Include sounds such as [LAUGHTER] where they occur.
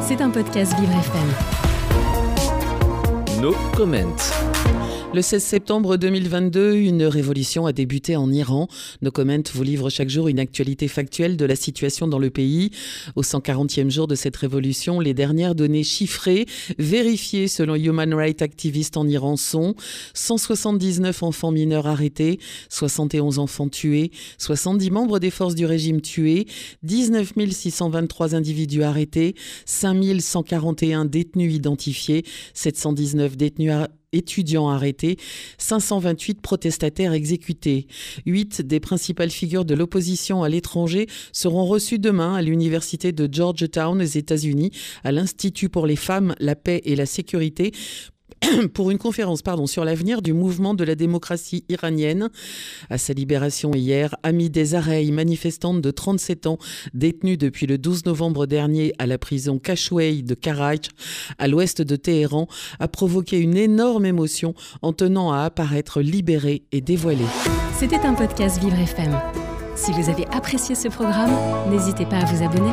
C'est un podcast Vivre FM. No comment. Le 16 septembre 2022, une révolution a débuté en Iran. Nos comments vous livrent chaque jour une actualité factuelle de la situation dans le pays. Au 140e jour de cette révolution, les dernières données chiffrées, vérifiées selon Human Rights Activists en Iran sont 179 enfants mineurs arrêtés, 71 enfants tués, 70 membres des forces du régime tués, 19 623 individus arrêtés, 5141 détenus identifiés, 719 détenus étudiants arrêtés, 528 protestataires exécutés. Huit des principales figures de l'opposition à l'étranger seront reçues demain à l'université de Georgetown aux États-Unis, à l'Institut pour les femmes, la paix et la sécurité [CLEARS THROAT] pour une conférence pardon, sur l'avenir du mouvement de la démocratie iranienne. À sa libération hier, Ami Desarei, manifestante de 37 ans, détenue depuis le 12 novembre dernier à la prison Kashway de Karaj, à l'ouest de Téhéran, a provoqué une énorme émotion en tenant à apparaître libérée et dévoilée. C'était un podcast Vivre FM. Si vous avez apprécié ce programme, n'hésitez pas à vous abonner.